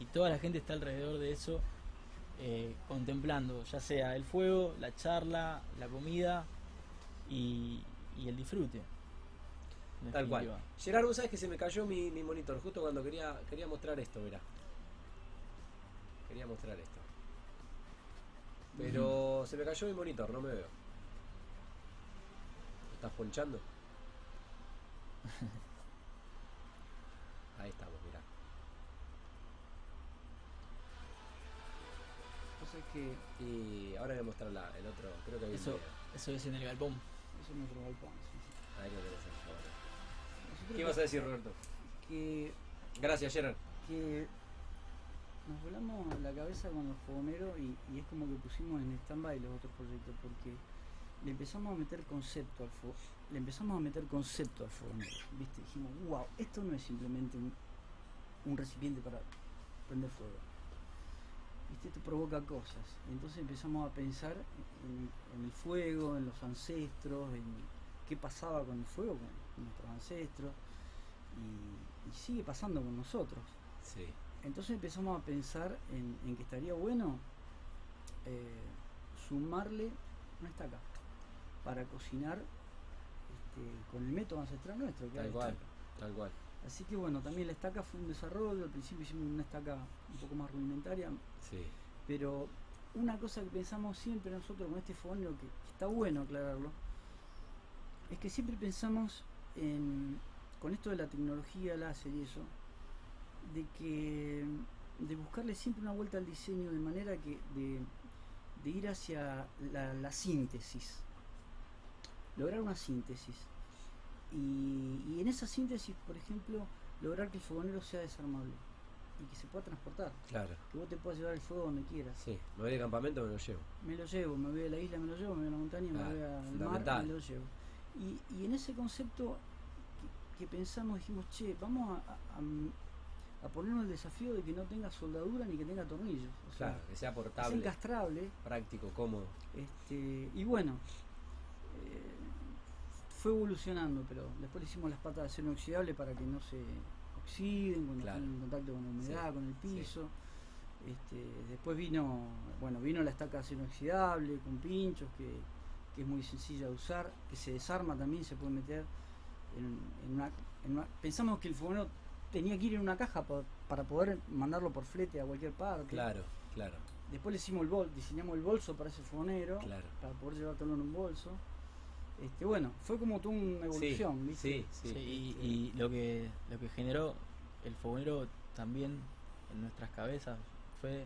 y toda la gente está alrededor de eso eh, contemplando, ya sea el fuego, la charla, la comida y, y el disfrute. Tal cual. Gerard, vos sabés que se me cayó mi, mi monitor justo cuando quería, quería mostrar esto, mirá. Quería mostrar esto. Pero se me cayó mi monitor, no me veo. ¿Lo ¿Estás ponchando? Ahí estamos, que Y ahora voy a mostrar la- el otro, creo que Eso, eso es en el galpón. eso es nuestro galpón. sí, sí. Ahí lo tenés ahora. ¿Qué ibas a decir, Roberto? Que, Gracias, Gerard. que nos volamos la cabeza con los fogoneros y, y es como que pusimos en stand-by los otros proyectos porque le empezamos a meter concepto al fuego. Le empezamos a meter concepto al fogonero. ¿Viste? Dijimos, wow, esto no es simplemente un, un recipiente para prender fuego. ¿Viste? Esto provoca cosas. Entonces empezamos a pensar en, en el fuego, en los ancestros, en qué pasaba con el fuego, con, nuestros ancestros. Y, y sigue pasando con nosotros. Sí. Entonces empezamos a pensar en, en que estaría bueno eh, sumarle una estaca para cocinar este, con el método ancestral nuestro. que Tal cual, tal cual. Así que bueno, también la estaca fue un desarrollo, al principio hicimos una estaca un poco más rudimentaria, Sí. pero una cosa que pensamos siempre nosotros con este fogonero, que, que está bueno aclararlo, es que siempre pensamos en, con esto de la tecnología láser y eso, de que de buscarle siempre una vuelta al diseño de manera que de, de ir hacia la, la síntesis, lograr una síntesis. Y, y en esa síntesis, por ejemplo, lograr que el fogonero sea desarmable y que se pueda transportar, Claro. que vos te puedas llevar el fuego donde quieras. Sí. Me voy de campamento, me lo llevo. Me lo llevo, me voy a la isla, me lo llevo, me voy a la montaña, Claro, me voy al mar, me lo llevo. Y, y en ese concepto que, que pensamos, dijimos, che, vamos a, a- a ponernos el desafío de que no tenga soldadura ni que tenga tornillos. O sea, Claro, que sea portable, encastrable. práctico, cómodo. Este, y bueno, eh, fue evolucionando, pero después le hicimos las patas de acero inoxidable para que no se oxiden cuando Claro. están en contacto con la humedad, Sí, con el sí. piso. Este, después vino, bueno, vino la estaca de acero inoxidable con pinchos que, que es muy sencilla de usar, que se desarma también, se puede meter en, en una, en una- Pensamos que el fogonero tenía que ir en una caja pa- para poder mandarlo por flete a cualquier parte. Claro, claro, Después le hicimos el bol, diseñamos el bolso para ese fogonero claro. para poder llevártelo en un bolso. Este, bueno, fue como toda una evolución, sí, ¿viste? sí, sí. Sí, y, y lo que lo que generó el fogonero también en nuestras cabezas fue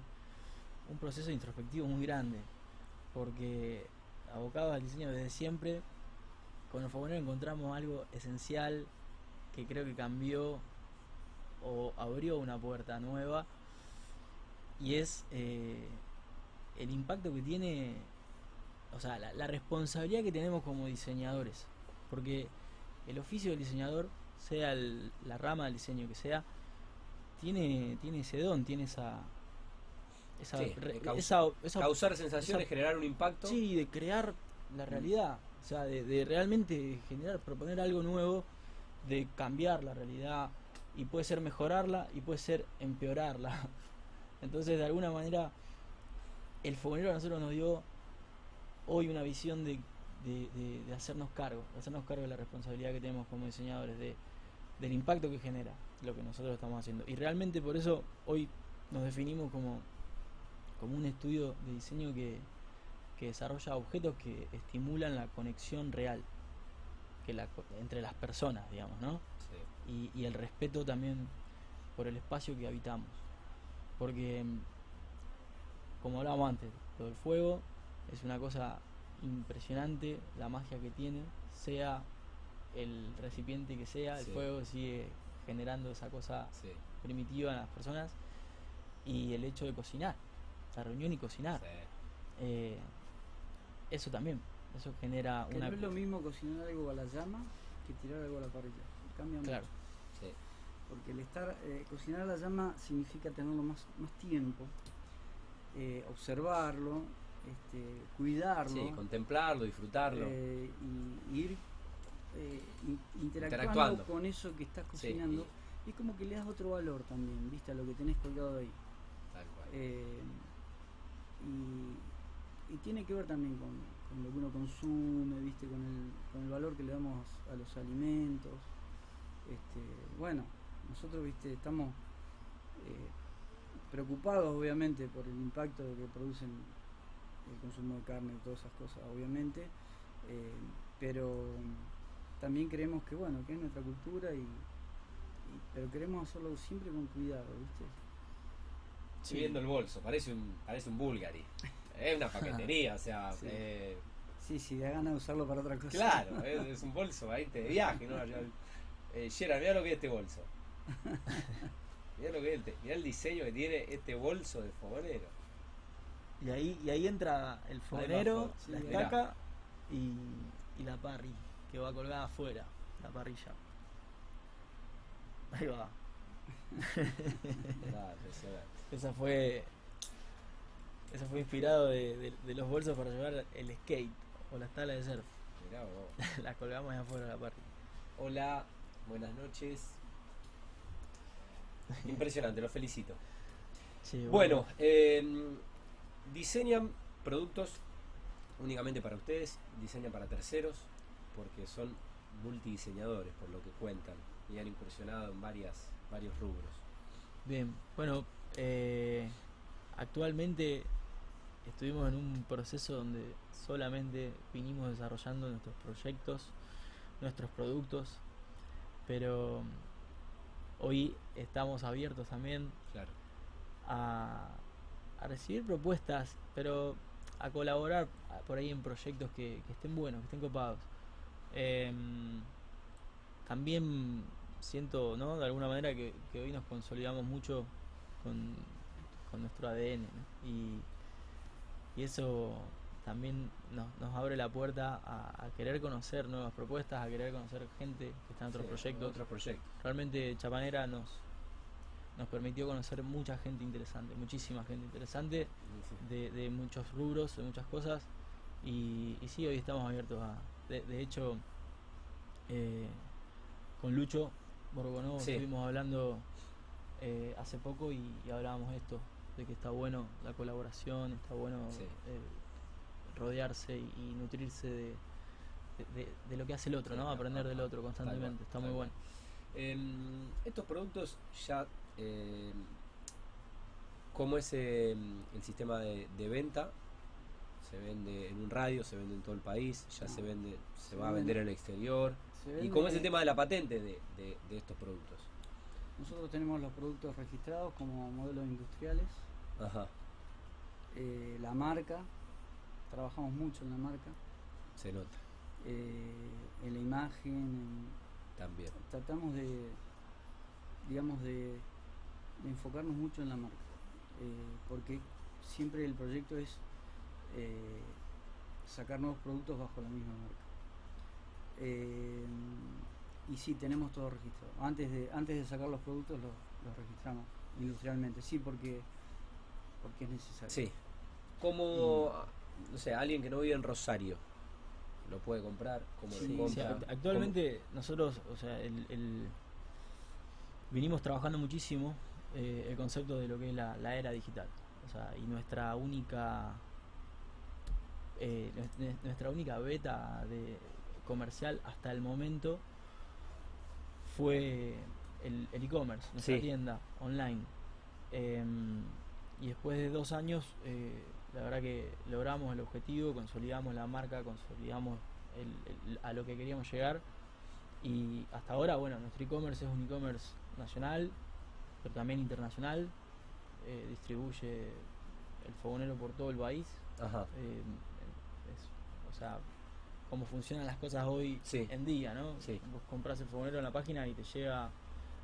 un proceso introspectivo muy grande porque abocados al diseño desde siempre con el fogonero encontramos algo esencial que creo que cambió o abrió una puerta nueva y es eh, el impacto que tiene o sea la, la responsabilidad que tenemos como diseñadores porque el oficio del diseñador, sea el- la rama del diseño que sea, tiene, tiene ese don, tiene esa. Esa, Sí, re- esa, esa- Causar sensaciones, esa- generar un impacto. sí, de crear la realidad, o sea, de, de realmente generar, proponer algo nuevo, de cambiar la realidad, y puede ser mejorarla y puede ser empeorarla. Entonces, de alguna manera, el fogonero a nosotros nos dio hoy una visión de, de- de- de hacernos cargo, de hacernos cargo de la responsabilidad que tenemos como diseñadores, de, del impacto que genera lo que nosotros estamos haciendo. Y realmente por eso hoy nos definimos como, como un estudio de diseño que, que desarrolla objetos que estimulan la conexión real que la, entre las personas, digamos, ¿no? Sí. y, y el respeto también por el espacio que habitamos. Porque, como hablábamos antes, lo del fuego es una cosa impresionante, la magia que tiene, sea el recipiente que sea, el Sí. fuego sigue generando esa cosa Sí, primitiva en las personas y el hecho de cocinar, la reunión y cocinar, sí. eh, eso también, eso genera Que una... no es lo mismo cocinar algo a la llama que tirar algo a la parrilla. Cambia mucho. Claro, sí. Porque el estar, eh, cocinar a la llama significa tenerlo más, más tiempo, eh, observarlo, este, cuidarlo. Sí, contemplarlo, disfrutarlo. eh, y, y ir eh, in- interactuando, Interactuando. con eso que estás Sí, cocinando y es como que le das otro valor también, viste, a lo que tenés colgado ahí. Tal cual. Eh, y, y tiene que ver también con, con lo que uno consume, viste, con el, con el valor que le damos a los alimentos. Este, bueno, nosotros viste, estamos eh, preocupados obviamente por el impacto que producen el consumo de carne y todas esas cosas, obviamente, eh, pero también creemos que bueno, que es nuestra cultura y, y- pero queremos hacerlo siempre con cuidado, viste. Estoy viendo el bolso, parece un, parece un Bulgari. Es una paquetería, o sea, Sí. eh, Sí, sí, da ganas de usarlo para otra cosa. claro, es, es un bolso para irte de viaje, ¿no? Eh, Gerard, mirá lo que es este bolso. Mirá lo que es este, mirá el diseño que tiene este bolso de fogonero. Y ahí, y ahí entra el fogonero, la estaca y, y la parry, que va colgada afuera, la parrilla. Ahí va. Esa fue. Eso fue inspirado de, de- de los bolsos para llevar el skate o las tablas de surf. Mirá vos. las colgamos ahí afuera de la parrilla. Hola, buenas noches. Impresionante, los felicito. Sí, Bueno, eh, diseñan productos únicamente para ustedes, diseñan para terceros, porque son multidiseñadores, por lo que cuentan, y han incursionado en varias, varios rubros. Bien, bueno, eh, actualmente estuvimos en un proceso donde solamente vinimos desarrollando nuestros proyectos, nuestros productos, pero hoy estamos abiertos también Claro. a, a recibir propuestas, pero a colaborar por ahí en proyectos que, que estén buenos, que estén copados. Em, también siento, ¿no? De alguna manera que, que hoy nos consolidamos mucho con, con nuestro ADN, ¿no? Y, y eso también nos, nos abre la puerta a, a querer conocer nuevas propuestas, a querer conocer gente que está en otros Sí, proyectos. Otros proyectos. Realmente Chapanera nos, nos permitió conocer mucha gente interesante, muchísima gente interesante de, de muchos rubros, de muchas cosas. Y, y sí, hoy estamos abiertos a. De, de hecho, eh, con Lucho Borgonó Sí. estuvimos hablando eh, hace poco y, y hablábamos esto, de que está bueno la colaboración, está bueno Sí. eh, rodearse y, y nutrirse de, de- lo que hace el otro, ¿no? Aprender del otro constantemente, está muy bueno. Em, estos productos ya, em, ¿cómo es em, el sistema de, de venta? Se vende en un radio, se vende en todo el país, ya No. se vende, se, Se va a vende- vender en el exterior. ¿Y cómo es el tema de la patente de, de- de estos productos? Nosotros tenemos los productos registrados como modelos industriales, Ajá, eh, la marca, trabajamos mucho en la marca, se nota eh, en la imagen, en- también. tratamos de, digamos, de, de enfocarnos mucho en la marca, eh, porque siempre el proyecto es eh, sacar nuevos productos bajo la misma marca. Eh, y sí, tenemos todo registrado. Antes de, antes de sacar los productos los, los registramos industrialmente, sí, porque, porque es necesario. Sí. Como, no sé, alguien que no vive en Rosario, lo puede comprar, como Sí, actualmente nosotros, o sea, el, el- vinimos trabajando muchísimo eh, el concepto de lo que es la, la era digital. O sea, y nuestra única eh, nues- nuestra única beta de comercial hasta el momento fue el e-commerce, nuestra Sí. tienda online. Em, y después de dos años, eh, la verdad que logramos el objetivo, consolidamos la marca, consolidamos el- el- a lo que queríamos llegar. Y hasta ahora, bueno, nuestro e-commerce es un e-commerce nacional, pero también internacional. eh, distribuye el fogonero por todo el país. Ajá. Eh, es- o sea, cómo funcionan las cosas hoy Sí. en día, ¿no? Sí. Vos compras el fogonero en la página y te llega,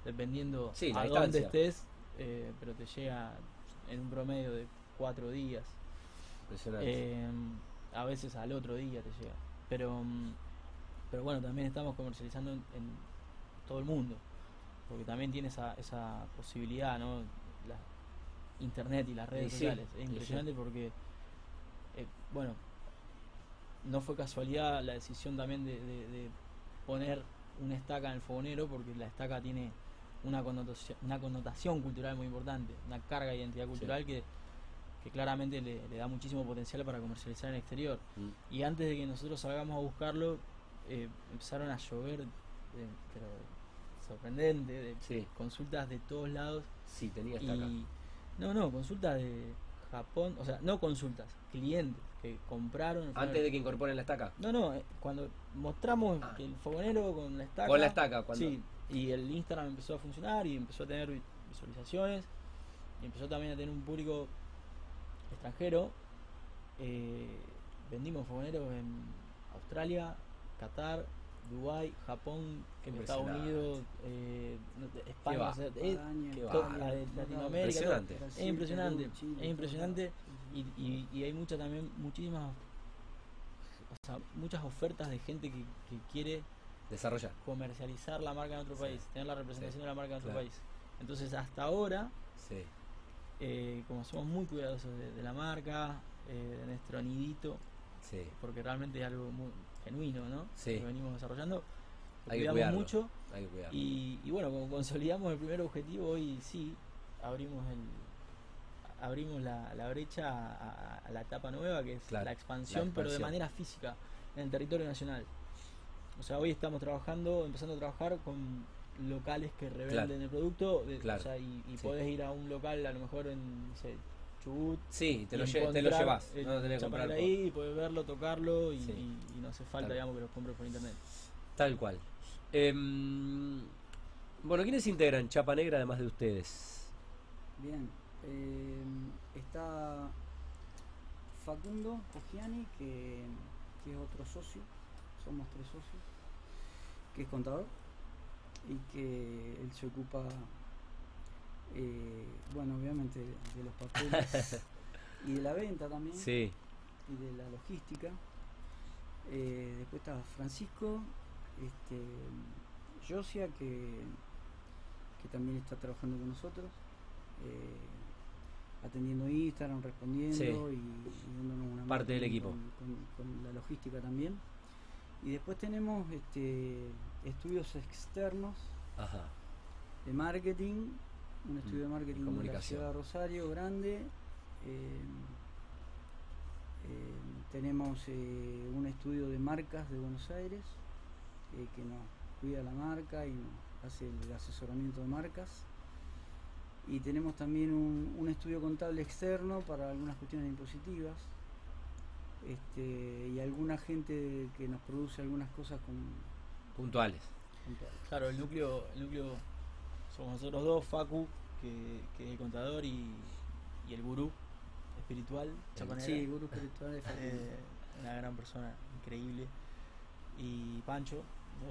dependiendo Sí, a dónde estés, eh, pero te llega en un promedio de cuatro días. Impresionante. A veces al otro día te llega. Pero, mm, pero bueno, también estamos comercializando en, en todo el mundo. Porque también tiene esa, esa posibilidad, ¿no? La internet y las redes sí, sociales. Es sí. impresionante porque, eh, bueno, no fue casualidad la decisión también de, de- de poner una estaca en el fogonero porque la estaca tiene una connotación, una connotación cultural muy importante, una carga de identidad cultural que, que claramente le, le da muchísimo potencial para comercializar en el exterior. Mm. Y antes de que nosotros salgamos a buscarlo, eh, empezaron a llover, eh, pero sorprendente, de Sí. consultas de todos lados. Sí, tenía acá. Y no, no, consultas de Japón, o sea, no consultas, clientes que compraron. Antes de que incorporen la estaca. No, no, eh, cuando mostramos Ah. que el fogonero con la estaca. Con la estaca, cuando. Sí, y el Instagram empezó a funcionar y empezó a tener vi- visualizaciones y empezó también a tener un público extranjero. Eh, vendimos fogoneros en Australia, Qatar, Dubái, Japón, Estados. Unidos, eh, España, va. o sea, es- Latinoamérica. Impresionante. Es impresionante, es impresionante y, y- y hay mucha también muchísimas o sea, muchas ofertas de gente que, que quiere Desarrollar. comercializar la marca en otro Sí. país, tener la representación Sí. de la marca en otro Claro. país. Entonces hasta ahora, Sí. eh, como somos muy cuidadosos de, de la marca, eh, de nuestro nidito, Sí. porque realmente es algo muy genuino, ¿no? Sí. Que venimos desarrollando, lo Hay que cuidamos cuidarlo. mucho Hay que cuidarlo. y, y bueno, como consolidamos el primer objetivo, hoy sí abrimos el abrimos la, la brecha a, la etapa nueva que es Claro, la, expansión, la pero de manera física en el territorio nacional. O sea, hoy estamos trabajando, empezando a trabajar con locales que revenden Claro. el producto, de- Claro, o sea, y, y sí. podés ir a un local a lo mejor en no sé, Chubut, Sí, te lo, lle- te lo llevas. el No lo tenés que comprar. ahí, y podés verlo, tocarlo y, Sí. y- y no hace falta digamos que lo compres por internet. Tal cual. Em, bueno, ¿quiénes integran Chapa Negra además de ustedes? Bien, eh, está Facundo Cogiani, que, que es otro socio, somos tres socios, que es contador y que él se ocupa, eh, bueno, obviamente de los papeles y de la venta también Sí, y de la logística. Eh, después está Francisco, este, Josia, que, que también está trabajando con nosotros, eh, atendiendo Instagram, respondiendo Sí. y, y dándonos una Parte del equipo. Con, con- con la logística también. Y después tenemos este, estudios externos ajá. de marketing, un estudio de Mm, marketing en la ciudad de Rosario, grande. Eh, eh, tenemos eh, un estudio de marcas de Buenos Aires eh, que nos cuida la marca y nos hace el asesoramiento de marcas. Y tenemos también un, un estudio contable externo para algunas cuestiones impositivas. Este, y alguna gente que nos produce algunas cosas con, Puntuales. contables. Claro, el núcleo, el núcleo somos nosotros dos, Facu, que, que es el contador, y, y el gurú espiritual, Sí, gurú espiritual de Facundo. eh, una gran persona, increíble. Y Pancho,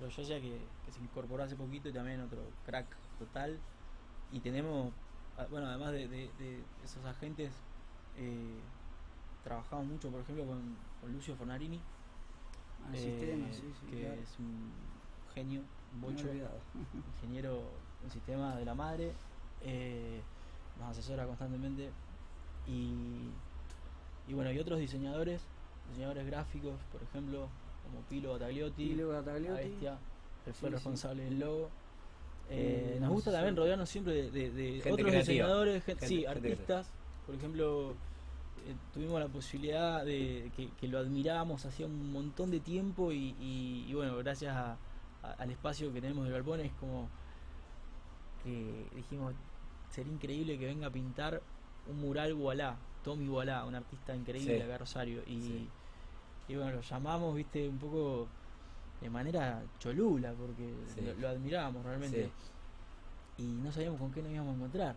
de Yosia, que, que se incorporó hace poquito y también otro crack total. Y tenemos, bueno, además de, de- de esos agentes, eh, trabajamos mucho, por ejemplo, con, con Lucio Fornarini, Ah, eh, sistema, sí, sí, que claro. es un genio, un bocho ingeniero en sistema de la madre, eh, nos asesora constantemente y, y bueno, y otros diseñadores, diseñadores gráficos, por ejemplo, como Pilo Batagliotti, Pilo la Batagliotti. bestia, él fue Sí, responsable del logo. Eh, Eh, nos gusta también rodearnos siempre de, de- de Gente otros creativa. diseñadores, Gente- sí, gente artistas. Por ejemplo, eh, tuvimos la posibilidad de que, que lo admirábamos hacía un montón de tiempo y, y- y bueno, gracias a- a- al espacio que tenemos de galpón es como que dijimos, sería increíble que venga a pintar un mural Walá, Tommy Walá, un artista increíble Sí. acá Rosario. Y, Sí. y bueno, lo llamamos, viste, un poco de manera cholula, porque Sí. lo, lo admirábamos realmente. Y no sabíamos con qué nos íbamos a encontrar.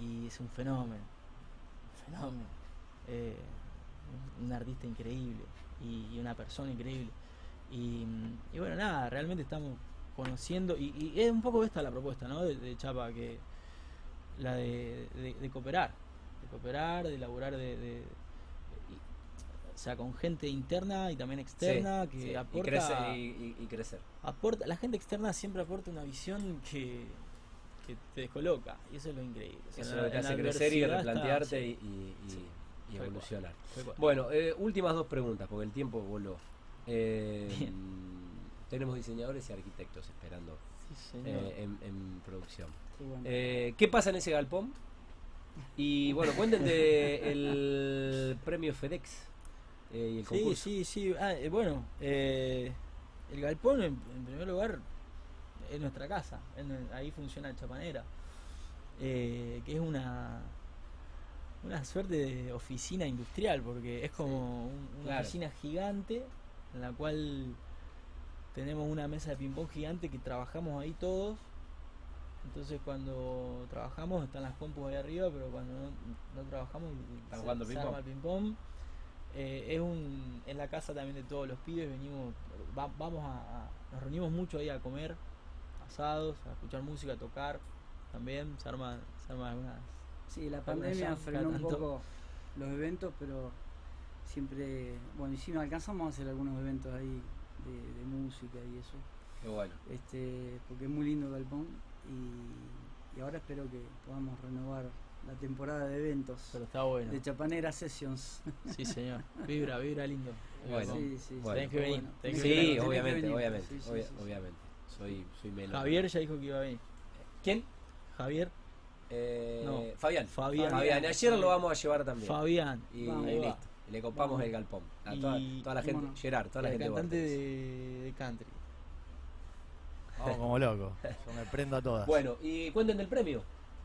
Y es un fenómeno, un fenómeno. Eh, un artista increíble y, y una persona increíble. Y, y bueno, nada, realmente estamos conociendo, y, y es un poco esta la propuesta, ¿no? De, de Chapa, que la de, de- de cooperar, de cooperar, de laburar de, o sea, con gente interna y también externa Sí, que sí, aporta, y, y- y crecer. aporta, la gente externa siempre aporta una visión que, que te descoloca, y eso es lo increíble. O sea, Eso es lo que te hace crecer y está- replantearte sí, y, y- cual. evolucionar. cual. Bueno, eh, últimas dos preguntas, porque el tiempo voló. Eh, Bien. Tenemos diseñadores y arquitectos esperando Sí, eh, en, en producción. Qué bueno. Eh, ¿Qué pasa en ese galpón? Y bueno, cuenten de el premio FedEx eh, y el Sí, concurso. sí, sí. Ah, eh, bueno, el galpón en, en primer lugar es nuestra casa. ahí funciona Chapanera. eh, que es una una suerte de oficina industrial porque es como un- una Claro. oficina gigante en la cual tenemos una mesa de ping pong gigante que trabajamos ahí todos. Entonces cuando trabajamos están las compus ahí arriba pero cuando no, no trabajamos Están se- jugando ping-pong. arma el ping pong eh, es un en la casa también de todos los pibes venimos va- vamos a, a- nos reunimos mucho ahí a comer asados a escuchar música a tocar también se arma se arman algunas Sí, la pandemia frenó un poco los eventos, pero siempre, bueno, y sí, alcanzamos a hacer algunos eventos ahí de, de música y eso, Qué bueno. este, porque es muy lindo Galpón y, y ahora espero que podamos renovar la temporada de eventos pero está bueno de Chapanera Sessions. sí señor vibra vibra lindo Bueno. sí, sí, Bueno. Tenés que venir, tenés tenés que Sí, venir, obviamente, venir. obviamente, Sí, sí, obvia- sí, sí. obviamente. Soy, soy menos. Javier ya dijo que iba a venir ¿Quién? Javier Eh, No. Fabián. Fabián. Fabián. Ayer lo vamos a llevar también. Fabián Y Vamos. Va. listo. Le copamos el galpón. A toda, Y- toda la ¿Cómo gente. Gerard, toda la el gente. de cantante de, de country Vamos como loco. Yo me prendo a todas. Bueno, y cuenten del premio.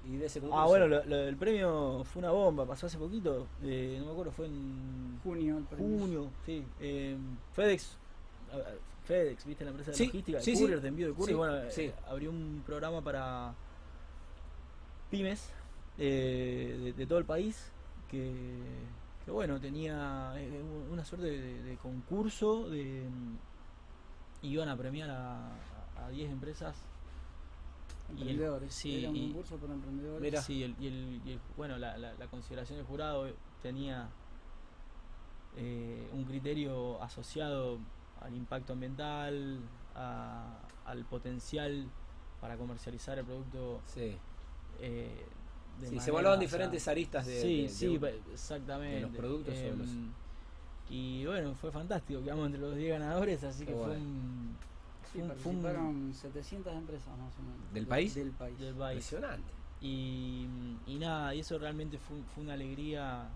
Y de ese concurso. Ah, bueno, lo, lo del premio fue una bomba, pasó hace poquito, eh, no me acuerdo, fue en Junio, el premio. junio, sí. eh, FedEx, FedEx, viste la empresa de Sí, logística, de sí, sí. courier, de envío de courier, Sí, bueno, eh, sí. abrió un programa para pymes eh, de, de todo el país que, que bueno, tenía eh, una suerte de, de concurso, de mm, iban a premiar a a 10 empresas y el- Emprendedores. sí, Era un y- concurso para emprendedores. Mira. Sí, el- y el, y el- bueno, la, la- la consideración del jurado tenía eh, un criterio asociado al impacto ambiental, a- al potencial para comercializar el producto. Sí. eh, de Sí, se evaluaban o sea, diferentes aristas de. sí, de- de sí, un- pa- exactamente. de los productos o de los- Em, Y bueno, fue fantástico, quedamos entre los 10 ganadores, así Qué que fue un, Sí, fue un- fue un- participaron 700 empresas más o menos. ¿Del de- país? Del país. del país. Impresionante. Y, y nada, y eso realmente fue, fue una alegría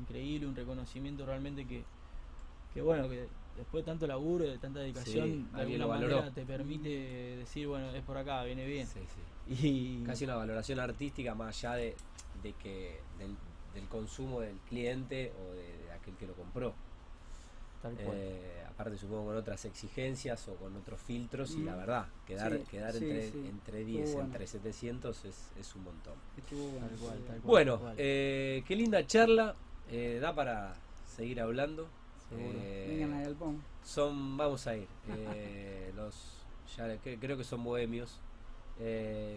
increíble, un reconocimiento realmente que, que bueno, que después de tanto laburo, de tanta dedicación, Sí, de alguna manera valoró. te permite decir, bueno, es por acá, viene bien. Sí, sí. Y Casi una valoración artística más allá de, de que del, del consumo del cliente o de, de aquel que lo compró. tal cual. Eh, aparte supongo con otras exigencias o con otros filtros y la Mm. verdad, quedar, Sí, quedar sí, entre, sí. entre 10, Estuvo bueno. entre 700 es, es un montón. Estuvo bueno. Tal cual, tal cual. Bueno, cual. eh, qué linda charla, eh, da para seguir hablando. Seguro. Eh, Vengan Galpón. son, vamos a ir, eh, los, ya que- creo que son bohemios. eh,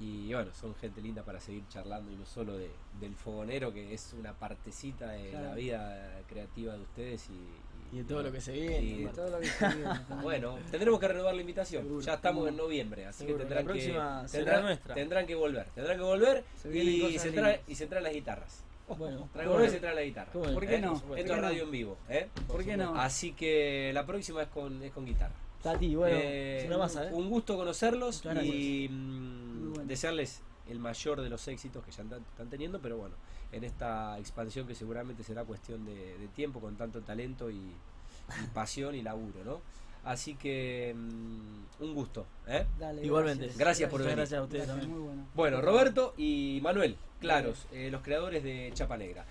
y bueno, son gente linda para seguir charlando y no solo de, del fogonero, que es una partecita de la vida creativa de ustedes y, Y de todo lo que se viene, y- Y todo lo que se viene también. bueno, tendremos que renovar la invitación. Seguro. Ya estamos en noviembre, así Seguro. que tendrán La próxima que tendrán, que volver, tendrán que volver Se y se, trae, y se traen las guitarras. Bueno, volver y se guitarras. ¿Cómo no? ¿Por qué ¿eh? no? Esto ¿Por es no? radio en vivo, ¿eh? ¿Por qué no? Así que la próxima es con, es con guitarra. Tati, bueno, Eh, es una masa, ¿eh? Un gusto conocerlos y mm, bueno. desearles el mayor de los éxitos que ya están, están teniendo, pero bueno, en esta expansión que seguramente será cuestión de, de tiempo con tanto talento y, y pasión y laburo, ¿no? Así que mm, un gusto, ¿eh? Dale, Igualmente. Gracias por venir. gracias a ustedes Gracias, también. muy bueno. Bueno, Roberto y Manuel, claros, eh, los creadores de Chapa Negra.